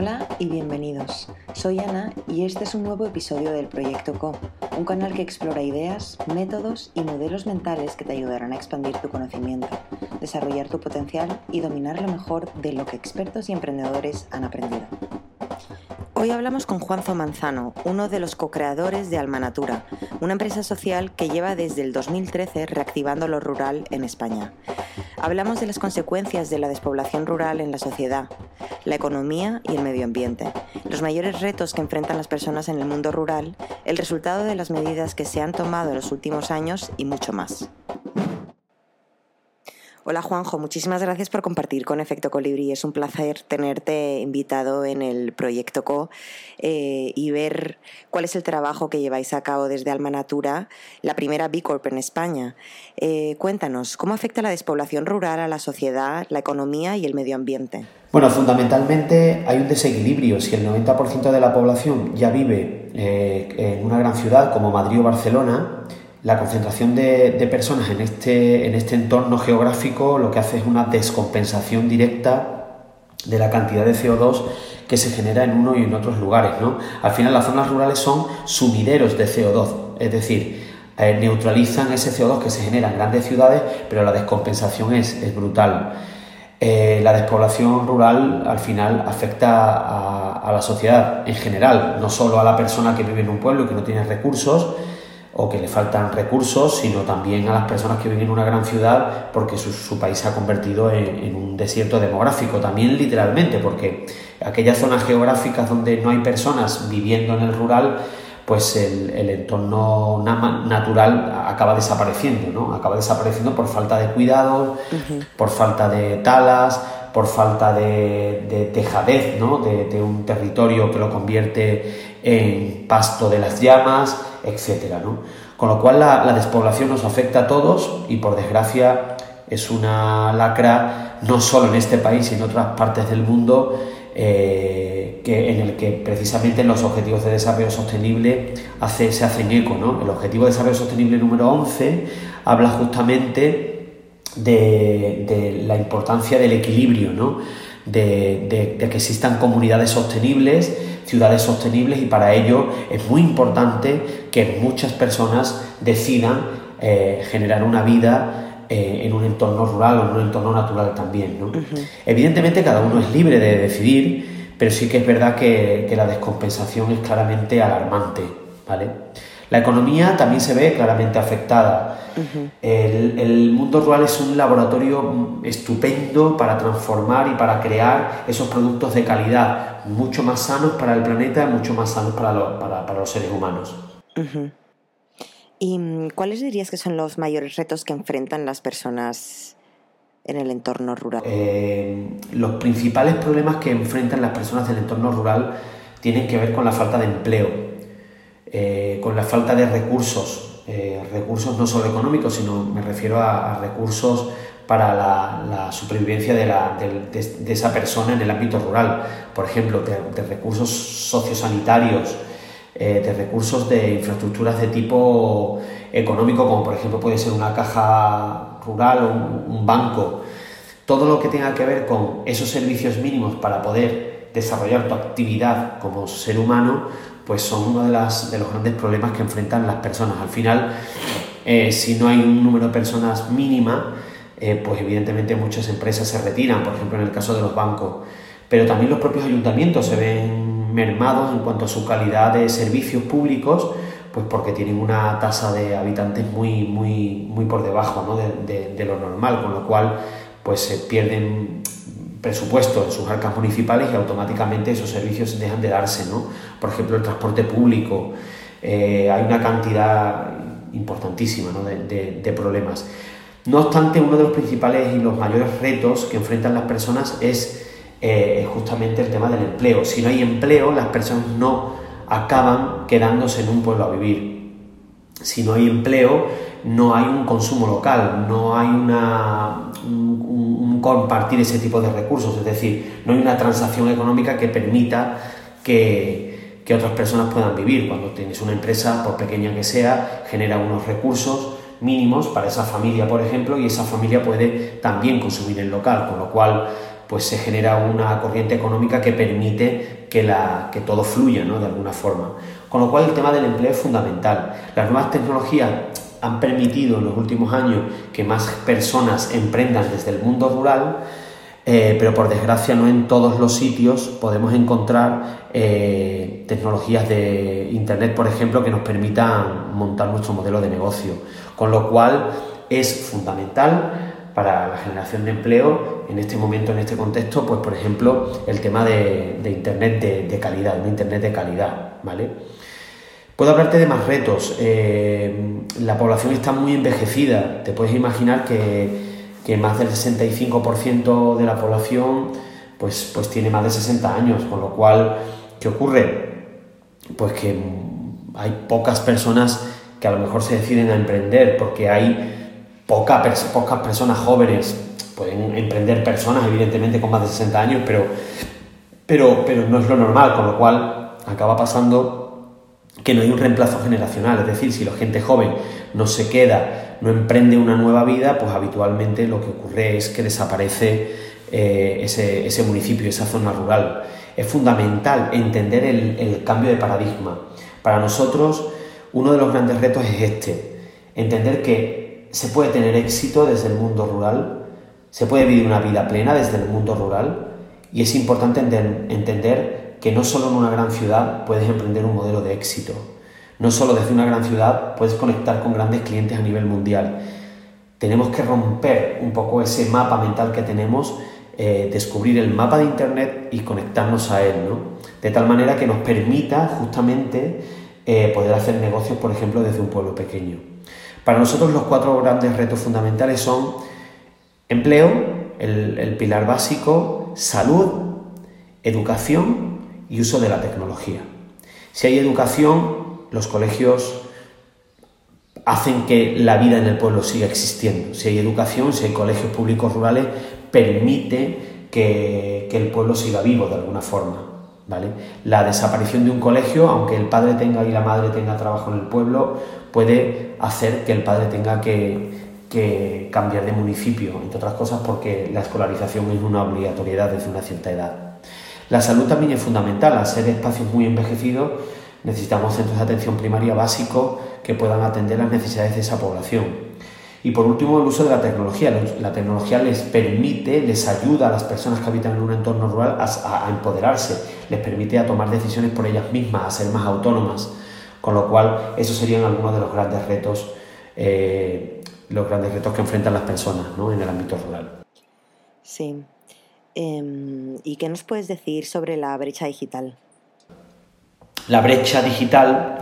Hola y bienvenidos. Soy Ana y este es un nuevo episodio del Proyecto Co, un canal que explora ideas, métodos y modelos mentales que te ayudarán a expandir tu conocimiento, desarrollar tu potencial y dominar lo mejor de lo que expertos y emprendedores han aprendido. Hoy hablamos con Juanzo Manzano, uno de los co-creadores de Almanatura, una empresa social que lleva desde el 2013 reactivando lo rural en España. Hablamos de las consecuencias de la despoblación rural en la sociedad, la economía y el medio ambiente, los mayores retos que enfrentan las personas en el mundo rural, el resultado de las medidas que se han tomado en los últimos años y mucho más. Hola Juanjo, muchísimas gracias por compartir con Efecto Colibrí. Es un placer tenerte invitado en el proyecto Co eh, y ver cuál es el trabajo que lleváis a cabo desde Alma Natura, la primera B Corp en España. Eh, cuéntanos, ¿cómo afecta la despoblación rural a la sociedad, la economía y el medio ambiente? Bueno, fundamentalmente hay un desequilibrio. Si el 90% de la población ya vive eh, en una gran ciudad como Madrid o Barcelona, la concentración de, personas en este, en este entorno geográfico lo que hace es una descompensación directa de la cantidad de CO2 que se genera en uno y en otros lugares. ¿no? Al final las zonas rurales son sumideros de CO2, es decir, eh, neutralizan ese CO2 que se genera en grandes ciudades, pero la descompensación es, brutal. Eh, la despoblación rural al final afecta a, a, la sociedad en general, no solo a la persona que vive en un pueblo y que no tiene recursos, o que le faltan recursos, sino también a las personas que viven en una gran ciudad porque su, país se ha convertido en, un desierto demográfico, también literalmente, porque aquellas zonas geográficas donde no hay personas viviendo en el rural, pues el, entorno natural acaba desapareciendo, ¿no? Acaba desapareciendo por falta de cuidado, por falta de talas, por falta de, tejadez, ¿no? de, un territorio que lo convierte en pasto de las llamas, ¿no? Con lo cual la, despoblación nos afecta a todos y por desgracia es una lacra no solo en este país, sino en otras partes del mundo eh, que, en el que precisamente los objetivos de desarrollo sostenible hace, se hacen eco. El objetivo de desarrollo sostenible número 11 habla justamente de, la importancia del equilibrio, de, que existan comunidades sostenibles, ciudades sostenibles y para ello es muy importante que muchas personas decidan eh, generar una vida eh, en un entorno rural o en un entorno natural también. Evidentemente cada uno es libre de decidir, pero sí que es verdad que, que la descompensación es claramente alarmante. ¿vale? La economía también se ve claramente afectada. el, mundo rural es un laboratorio estupendo para transformar y para crear esos productos de calidad, mucho más sanos para el planeta, mucho más sanos para, los seres humanos. ¿Y mm, cuáles dirías que son los mayores retos que enfrentan las personas en el entorno rural? Eh, los principales problemas que enfrentan las personas del entorno rural tienen que ver con la falta de empleo eh, con la falta de recursos, eh, recursos no solo económicos, sino me refiero a, recursos para la, supervivencia de, esa persona en el ámbito rural, por ejemplo, de, recursos sociosanitarios, eh, de recursos de infraestructuras de tipo económico, como por ejemplo puede ser una caja rural o un banco, todo lo que tenga que ver con esos servicios mínimos para poder desarrollar tu actividad como ser humano, pues son uno de, las, de los grandes problemas que enfrentan las personas. Al final, eh, si no hay un número de personas mínima, eh, pues evidentemente muchas empresas se retiran, por ejemplo en el caso de los bancos, pero también los propios ayuntamientos se ven mermados en cuanto a su calidad de servicios públicos, pues porque tienen una tasa de habitantes muy, muy, muy por debajo ¿no? de, de, lo normal, con lo cual pues se pierden presupuesto en sus arcas municipales y automáticamente esos servicios dejan de darse, ¿no? Por ejemplo, el transporte público, eh, hay una cantidad importantísima de, problemas. No obstante, uno de los principales y los mayores retos que enfrentan las personas es eh, justamente el tema del empleo. Si no hay empleo, las personas no acaban quedándose en un pueblo a vivir. Si no hay empleo, no hay un consumo local, no hay una, un, compartir ese tipo de recursos, es decir, no hay una transacción económica que permita que, que otras personas puedan vivir. Cuando tienes una empresa, por pequeña que sea, genera unos recursos mínimos para esa familia, por ejemplo, y esa familia puede también consumir el local, con lo cual pues se genera una corriente económica que permite que, la, que todo fluya ¿no? de alguna forma. Con lo cual el tema del empleo es fundamental. Las nuevas tecnologías han permitido en los últimos años que más personas emprendan desde el mundo rural, eh, pero por desgracia no en todos los sitios podemos encontrar eh, tecnologías de Internet, por ejemplo, que nos permitan montar nuestro modelo de negocio. Con lo cual es fundamental para la generación de empleo en este momento, en este contexto, pues por ejemplo, el tema de, Internet de, calidad, un Internet de calidad, ¿vale? Puedo hablarte de más retos. Eh, la población está muy envejecida. Te puedes imaginar que, más del 65% de la población pues, pues tiene más de 60 años, con lo cual, ¿qué ocurre? Pues que hay pocas personas que a lo mejor se deciden a emprender porque hay pocas personas jóvenes pueden emprender personas, evidentemente, con más de 60 años, pero, pero, pero no es lo normal, con lo cual acaba pasando que no hay un reemplazo generacional, es decir, si la gente joven no se queda, no emprende una nueva vida, pues habitualmente lo que ocurre es que desaparece eh, ese, ese, municipio, esa zona rural. Es fundamental entender el, el cambio de paradigma. Para nosotros, uno de los grandes retos es este, entender que se puede tener éxito desde el mundo rural, se puede vivir una vida plena desde el mundo rural y es importante entender que no solo en una gran ciudad puedes emprender un modelo de éxito, no solo desde una gran ciudad puedes conectar con grandes clientes a nivel mundial. Tenemos que romper un poco ese mapa mental que tenemos, eh, descubrir el mapa de Internet y conectarnos a él, ¿no? de tal manera que nos permita justamente eh, poder hacer negocios, por ejemplo, desde un pueblo pequeño. Para nosotros los cuatro grandes retos fundamentales son empleo, el, pilar básico, salud, educación y uso de la tecnología. Si hay educación, los colegios hacen que la vida en el pueblo siga existiendo. Si hay educación, si hay colegios públicos rurales, permite que, que el pueblo siga vivo de alguna forma. ¿vale? La desaparición de un colegio, aunque el padre tenga y la madre tenga trabajo en el pueblo, puede hacer que el padre tenga que, cambiar de municipio, entre otras cosas porque la escolarización es una obligatoriedad desde una cierta edad. La salud también es fundamental, al ser espacios muy envejecidos necesitamos centros de atención primaria básicos que puedan atender las necesidades de esa población. Y por último, el uso de la tecnología. La tecnología les permite, les ayuda a las personas que habitan en un entorno rural a, empoderarse, les permite a tomar decisiones por ellas mismas, a ser más autónomas. Con lo cual, esos serían algunos de los grandes retos, eh, los grandes retos que enfrentan las personas en el ámbito rural. Sí. Em, ¿Y qué nos puedes decir sobre la brecha digital? La brecha digital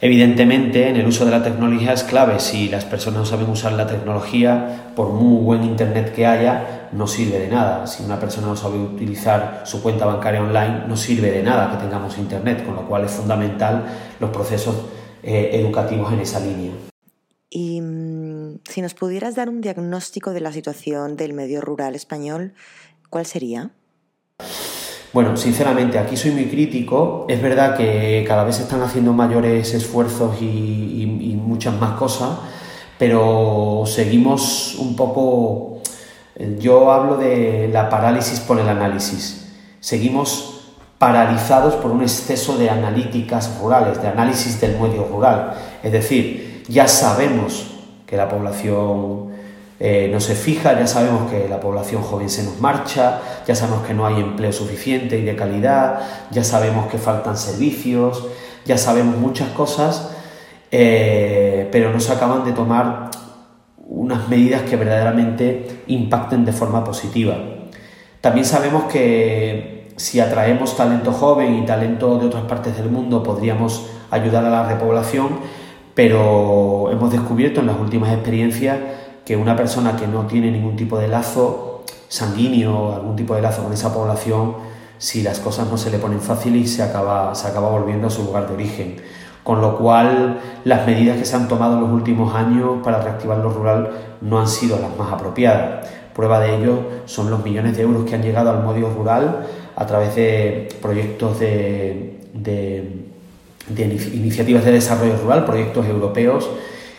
Evidentemente, en el uso de la tecnología es clave. Si las personas no saben usar la tecnología, por muy buen Internet que haya, no sirve de nada. Si una persona no sabe utilizar su cuenta bancaria online, no sirve de nada que tengamos Internet, con lo cual es fundamental los procesos eh, educativos en esa línea. Y mm, si nos pudieras dar un diagnóstico de la situación del medio rural español, ¿cuál sería? Bueno, sinceramente, aquí soy muy crítico. Es verdad que cada vez se están haciendo mayores esfuerzos y, muchas más cosas, pero seguimos un poco... Yo hablo de la parálisis por el análisis. Seguimos paralizados por un exceso de analíticas rurales, de análisis del medio rural. Es decir, ya sabemos que la población eh, no se fija, ya sabemos que la población joven se nos marcha, ya sabemos que no hay empleo suficiente y de calidad, ya sabemos que faltan servicios, ya sabemos muchas cosas, eh, pero no se acaban de tomar unas medidas que verdaderamente impacten de forma positiva. También sabemos que si atraemos talento joven y talento de otras partes del mundo podríamos ayudar a la repoblación, pero hemos descubierto en las últimas experiencias que una persona que no tiene ningún tipo de lazo sanguíneo o algún tipo de lazo con esa población, si las cosas no se le ponen fáciles, se acaba, se acaba volviendo a su lugar de origen. Con lo cual, las medidas que se han tomado en los últimos años para reactivar lo rural no han sido las más apropiadas. Prueba de ello son los millones de euros que han llegado al medio rural a través de proyectos de, de iniciativas de desarrollo rural, proyectos europeos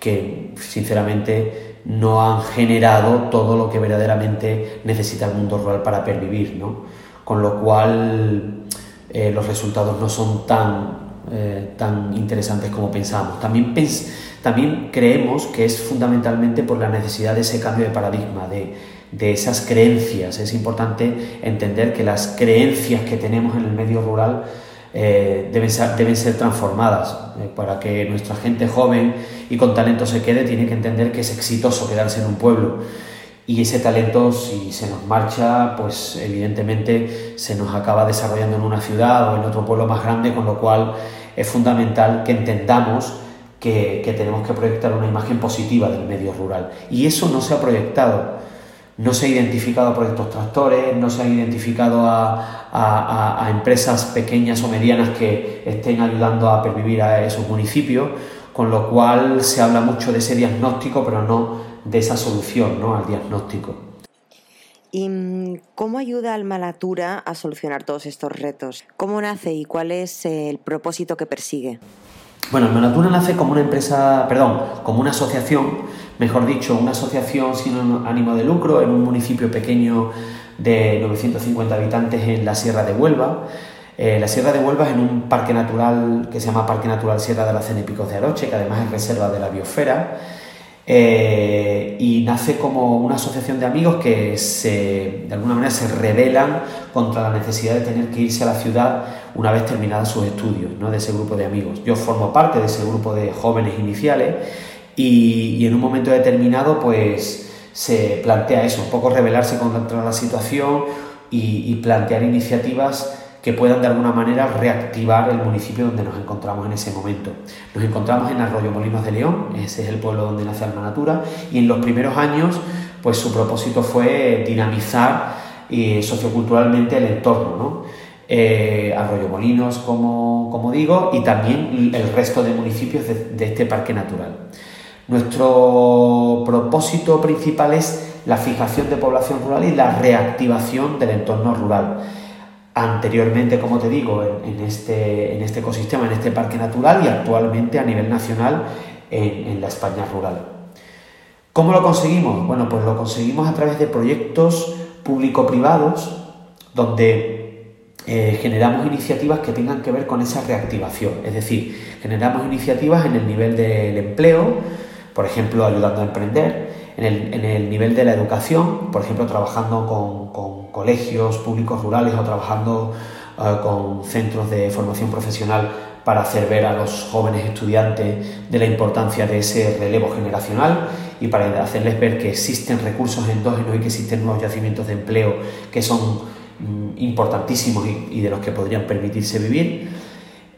que sinceramente no han generado todo lo que verdaderamente necesita el mundo rural para pervivir, ¿no? Con lo cual eh, los resultados no son tan, eh, tan interesantes como pensamos. También, también creemos que es fundamentalmente por la necesidad de ese cambio de paradigma, de, de esas creencias. Es importante entender que las creencias que tenemos en el medio rural eh, deben, ser, deben, ser, transformadas. Eh, para que nuestra gente joven y con talento se quede, tiene que entender que es exitoso quedarse en un pueblo. Y ese talento, si se nos marcha, pues evidentemente se nos acaba desarrollando en una ciudad o en otro pueblo más grande, con lo cual es fundamental que entendamos que, que tenemos que proyectar una imagen positiva del medio rural. Y eso no se ha proyectado no se ha identificado a proyectos tractores, no se ha identificado a, empresas pequeñas o medianas que estén ayudando a pervivir a esos municipios, con lo cual se habla mucho de ese diagnóstico, pero no de esa solución ¿no? al diagnóstico. ¿Y mm, cómo ayuda Almanatura a solucionar todos estos retos? ¿Cómo nace y cuál es el propósito que persigue? Bueno, Almanatura nace como una empresa, perdón, como una asociación mejor dicho, una asociación sin ánimo de lucro en un municipio pequeño de 950 habitantes en la Sierra de Huelva. Eh, la Sierra de Huelva es en un parque natural que se llama Parque Natural Sierra de la Cenepicos de Aroche, que además es reserva de la biosfera. Eh, y nace como una asociación de amigos que se, de alguna manera se rebelan contra la necesidad de tener que irse a la ciudad una vez terminados sus estudios, ¿no? de ese grupo de amigos. Yo formo parte de ese grupo de jóvenes iniciales y, en un momento determinado pues se plantea eso, un poco rebelarse contra la situación y, plantear iniciativas que puedan de alguna manera reactivar el municipio donde nos encontramos en ese momento. Nos encontramos en Arroyo Molinos de León, ese es el pueblo donde nace Alma Natura, y en los primeros años pues su propósito fue dinamizar eh, socioculturalmente el entorno, ¿no? Eh, Arroyo Molinos, como, como, digo, y también el resto de municipios de este parque natural. Nuestro propósito principal es la fijación de población rural y la reactivación del entorno rural. Anteriormente, como te digo, en, este, este, ecosistema, en este parque natural y actualmente a nivel nacional en, la España rural. ¿Cómo lo conseguimos? Bueno, pues lo conseguimos a través de proyectos público-privados donde eh, generamos iniciativas que tengan que ver con esa reactivación. Es decir, generamos iniciativas en el nivel del empleo, por ejemplo, ayudando a emprender, en el, nivel de la educación, por ejemplo, trabajando con, colegios públicos rurales o trabajando eh, con centros de formación profesional para hacer ver a los jóvenes estudiantes de la importancia de ese relevo generacional y para hacerles ver que existen recursos endógenos y que existen nuevos yacimientos de empleo que son mm, importantísimos y, de los que podrían permitirse vivir.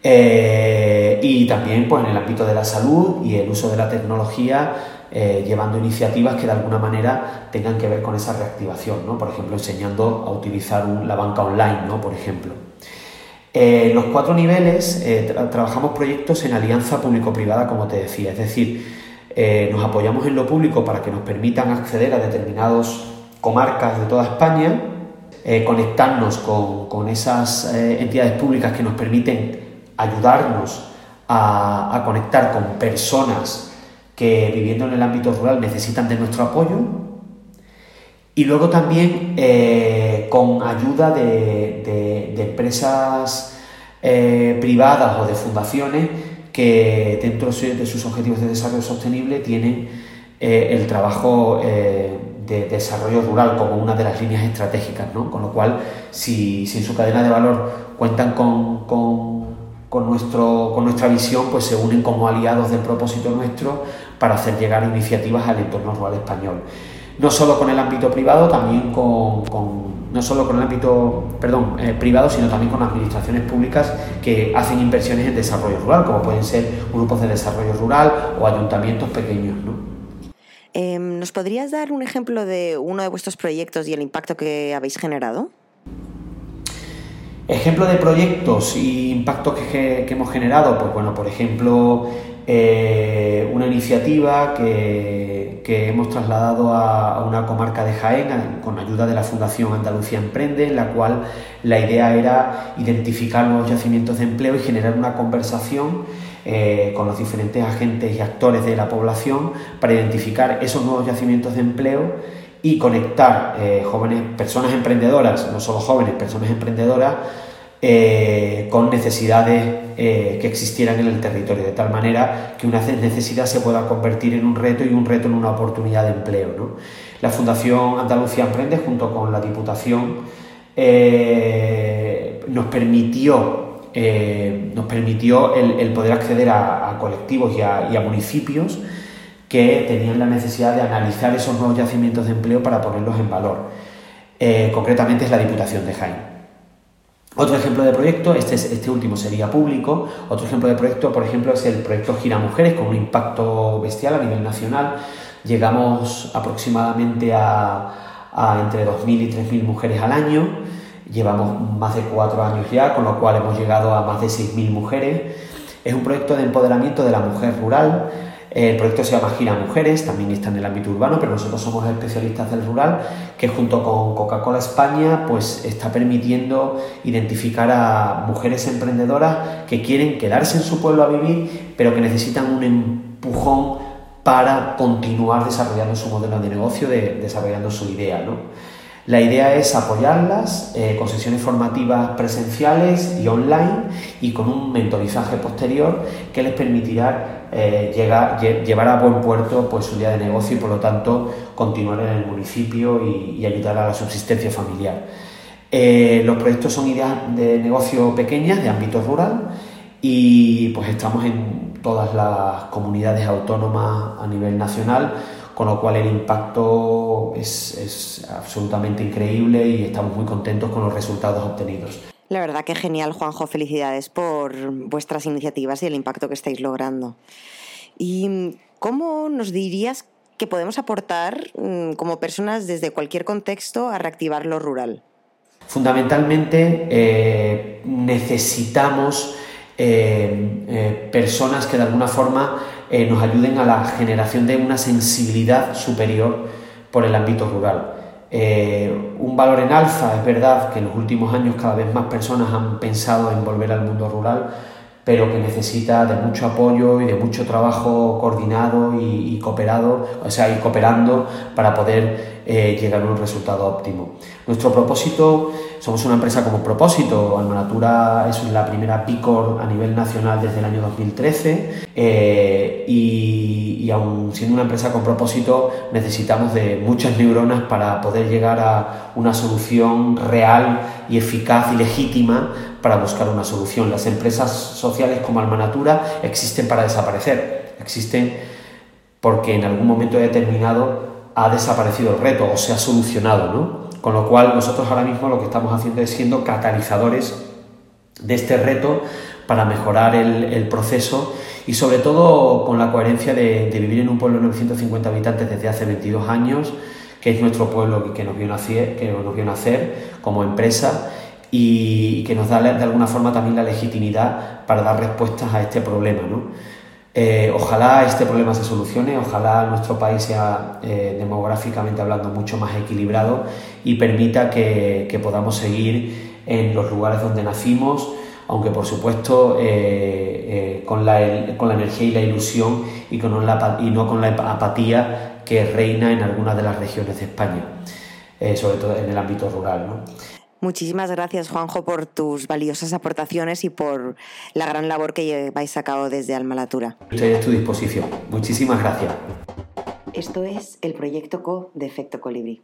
Eh, y también pues, en el ámbito de la salud y el uso de la tecnología, eh, llevando iniciativas que de alguna manera tengan que ver con esa reactivación, ¿no? por ejemplo, enseñando a utilizar la banca online, ¿no? por ejemplo. En los cuatro niveles eh, trabajamos proyectos en alianza público-privada, como te decía, es decir, nos apoyamos en lo público para que nos permitan acceder a determinadas comarcas de toda España, conectarnos con, con esas entidades públicas que nos permiten ayudarnos a, conectar con personas que viviendo en el ámbito rural necesitan de nuestro apoyo y luego también eh, con ayuda de, empresas eh, privadas o de fundaciones que dentro de sus objetivos de desarrollo sostenible tienen eh, el trabajo de desarrollo rural como una de las líneas estratégicas, ¿no? con lo cual si, en su cadena de valor cuentan con, nuestro, con nuestra visión, pues se unen como aliados del propósito nuestro para hacer llegar iniciativas al entorno rural español. No solo con el ámbito privado, también con, no solo con el ámbito perdón, eh, privado, sino también con administraciones públicas que hacen inversiones en desarrollo rural, como pueden ser grupos de desarrollo rural o ayuntamientos pequeños. Em, ¿Nos podrías dar un ejemplo de uno de vuestros proyectos y el impacto que habéis generado? Ejemplo de proyectos y impactos que, hemos generado, pues bueno, por ejemplo, eh, una iniciativa que, hemos trasladado a, una comarca de Jaén con ayuda de la Fundación Andalucía Emprende, en la cual la idea era identificar nuevos yacimientos de empleo y generar una conversación eh, con los diferentes agentes y actores de la población para identificar esos nuevos yacimientos de empleo y conectar eh, jóvenes, personas emprendedoras, no solo jóvenes, personas emprendedoras, eh, con necesidades que existieran en el territorio, de tal manera que una necesidad se pueda convertir en un reto y un reto en una oportunidad de empleo. La Fundación Andalucía Emprende, junto con la Diputación, nos permitió eh, nos permitió el, poder acceder a, colectivos y a, municipios que tenían la necesidad de analizar esos nuevos yacimientos de empleo para ponerlos en valor. Eh, concretamente es la Diputación de Jaén. Otro ejemplo de proyecto, este, este último sería público, otro ejemplo de proyecto, por ejemplo, es el proyecto Gira Mujeres, con un impacto bestial a nivel nacional. Llegamos aproximadamente a, a entre 2.000 y 3.000 mujeres al año. Llevamos más de cuatro años ya, con lo cual hemos llegado a más de 6.000 mujeres. Es un proyecto de empoderamiento de la mujer rural. El proyecto se llama Gira Mujeres, también está en el ámbito urbano, pero nosotros somos especialistas del rural, que junto con Coca-Cola España pues está permitiendo identificar a mujeres emprendedoras que quieren quedarse en su pueblo a vivir, pero que necesitan un empujón para continuar desarrollando su modelo de negocio, de, desarrollando su idea. ¿no? La idea es apoyarlas eh, con sesiones formativas presenciales y online y con un mentorizaje posterior que les permitirá eh, llegar, llevar a buen puerto pues, su día de negocio y por lo tanto continuar en el municipio y, ayudar a la subsistencia familiar. Eh, los proyectos son ideas de negocio pequeñas, de ámbito rural y pues estamos en todas las comunidades autónomas a nivel nacional con lo cual el impacto es, absolutamente increíble y estamos muy contentos con los resultados obtenidos. La verdad que genial, Juanjo. Felicidades por vuestras iniciativas y el impacto que estáis logrando. ¿Y cómo nos dirías que podemos aportar mm, como personas desde cualquier contexto a reactivar lo rural? Fundamentalmente eh, necesitamos eh, eh, personas que de alguna forma nos ayuden a la generación de una sensibilidad superior por el ámbito rural. Eh, un valor en alza, es verdad que en los últimos años cada vez más personas han pensado en volver al mundo rural, pero que necesita de mucho apoyo y de mucho trabajo coordinado y, cooperado, o sea, y cooperando para poder eh, llegar a un resultado óptimo. Nuestro propósito, somos una empresa como propósito, Almanatura es la primera PICOR a nivel nacional desde el año 2013 eh, y, y aun siendo una empresa con propósito necesitamos de muchas neuronas para poder llegar a una solución real y eficaz y legítima para buscar una solución. Las empresas sociales como Almanatura existen para desaparecer, existen porque en algún momento determinado ha desaparecido el reto o se ha solucionado, ¿no? Con lo cual nosotros ahora mismo lo que estamos haciendo es siendo catalizadores de este reto para mejorar el, proceso y sobre todo con la coherencia de, vivir en un pueblo de 950 habitantes desde hace 22 años, que es nuestro pueblo que nos vio nacer, que nos vio nacer como empresa y que nos da de alguna forma también la legitimidad para dar respuestas a este problema. ¿no? Eh, ojalá este problema se solucione, ojalá nuestro país sea eh, demográficamente hablando mucho más equilibrado y permita que, podamos seguir en los lugares donde nacimos, aunque por supuesto eh, con, la, con, la, energía y la ilusión y, y no con la apatía que reina en algunas de las regiones de España, sobre todo en el ámbito rural. ¿no? Muchísimas gracias, Juanjo, por tus valiosas aportaciones y por la gran labor que lleváis a cabo desde Almalatura. Estoy a tu disposición. Muchísimas gracias. Esto es el proyecto CO de Efecto Colibrí.